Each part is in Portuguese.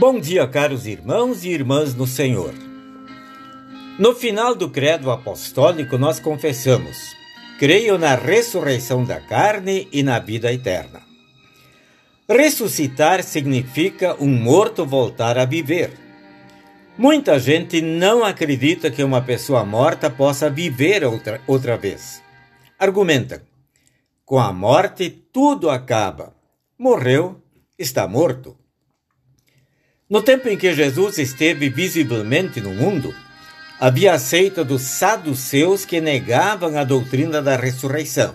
Bom dia, caros irmãos e irmãs no Senhor. No final do Credo Apostólico, nós confessamos: Creio na ressurreição da carne e na vida eterna. Ressuscitar significa um morto voltar a viver. Muita gente não acredita que uma pessoa morta possa viver outra, outra vez. Argumenta: com a morte tudo acaba. Morreu, está morto. No tempo em que Jesus esteve visivelmente no mundo, havia a seita dos saduceus que negavam a doutrina da ressurreição.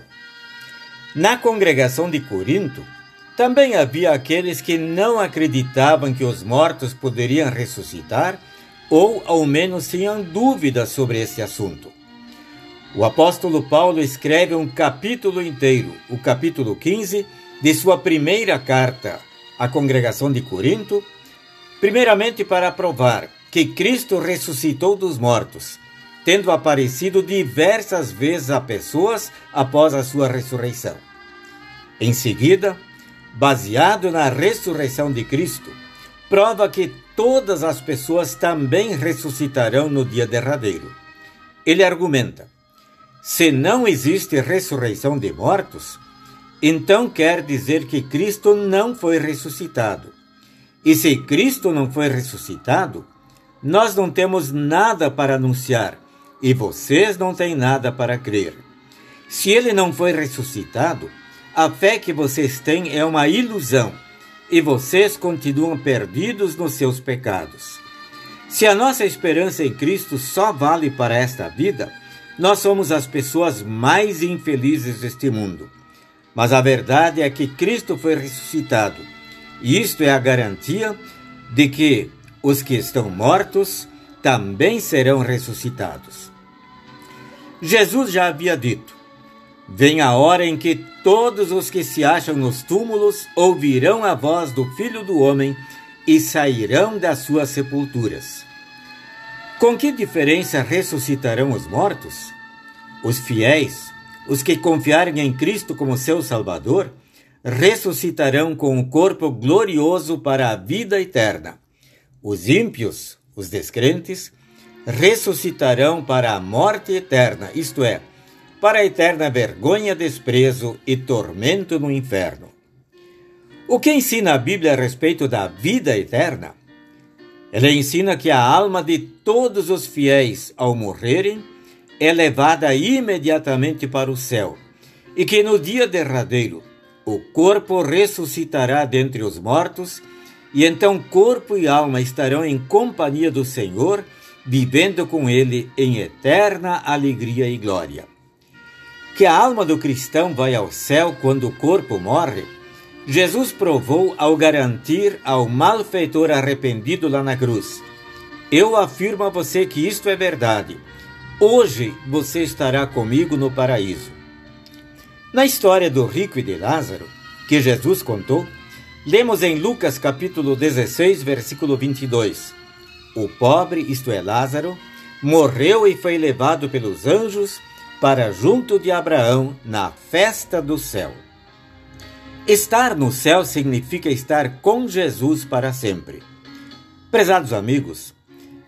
Na congregação de Corinto, também havia aqueles que não acreditavam que os mortos poderiam ressuscitar ou, ao menos, tinham dúvidas sobre esse assunto. O apóstolo Paulo escreve um capítulo inteiro, o capítulo 15, de sua primeira carta à congregação de Corinto, Primeiramente, para provar que Cristo ressuscitou dos mortos, tendo aparecido diversas vezes a pessoas após a sua ressurreição. Em seguida, baseado na ressurreição de Cristo, prova que todas as pessoas também ressuscitarão no dia derradeiro. Ele argumenta: se não existe ressurreição de mortos, então quer dizer que Cristo não foi ressuscitado e se Cristo não foi ressuscitado, nós não temos nada para anunciar e vocês não têm nada para crer. Se ele não foi ressuscitado, a fé que vocês têm é uma ilusão e vocês continuam perdidos nos seus pecados. Se a nossa esperança em Cristo só vale para esta vida, nós somos as pessoas mais infelizes deste mundo. Mas a verdade é que Cristo foi ressuscitado isto é a garantia de que os que estão mortos também serão ressuscitados. Jesus já havia dito: Vem a hora em que todos os que se acham nos túmulos ouvirão a voz do Filho do Homem e sairão das suas sepulturas. Com que diferença ressuscitarão os mortos? Os fiéis, os que confiarem em Cristo como seu Salvador, ressuscitarão com o corpo glorioso para a vida eterna. Os ímpios, os descrentes, ressuscitarão para a morte eterna, isto é, para a eterna vergonha, desprezo e tormento no inferno. O que ensina a Bíblia a respeito da vida eterna? Ela ensina que a alma de todos os fiéis, ao morrerem, é levada imediatamente para o céu, e que no dia derradeiro o corpo ressuscitará dentre os mortos, e então corpo e alma estarão em companhia do Senhor, vivendo com ele em eterna alegria e glória. Que a alma do cristão vai ao céu quando o corpo morre, Jesus provou ao garantir ao malfeitor arrependido lá na cruz. Eu afirmo a você que isto é verdade. Hoje você estará comigo no paraíso. Na história do rico e de Lázaro, que Jesus contou, lemos em Lucas capítulo 16, versículo 22. O pobre, isto é Lázaro, morreu e foi levado pelos anjos para junto de Abraão na festa do céu. Estar no céu significa estar com Jesus para sempre. Prezados amigos,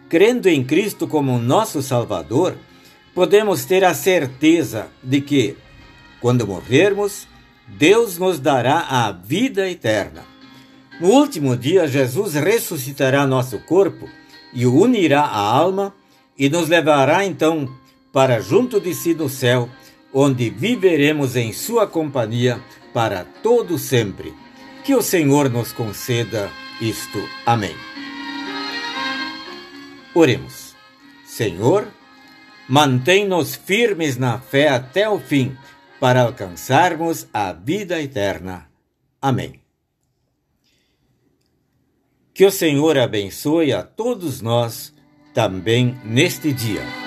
crendo em Cristo como nosso Salvador, podemos ter a certeza de que quando morrermos, Deus nos dará a vida eterna. No último dia, Jesus ressuscitará nosso corpo e o unirá à alma e nos levará então para junto de si no céu, onde viveremos em sua companhia para todo sempre. Que o Senhor nos conceda isto. Amém. Oremos. Senhor, mantém-nos firmes na fé até o fim para alcançarmos a vida eterna. Amém. Que o Senhor abençoe a todos nós também neste dia.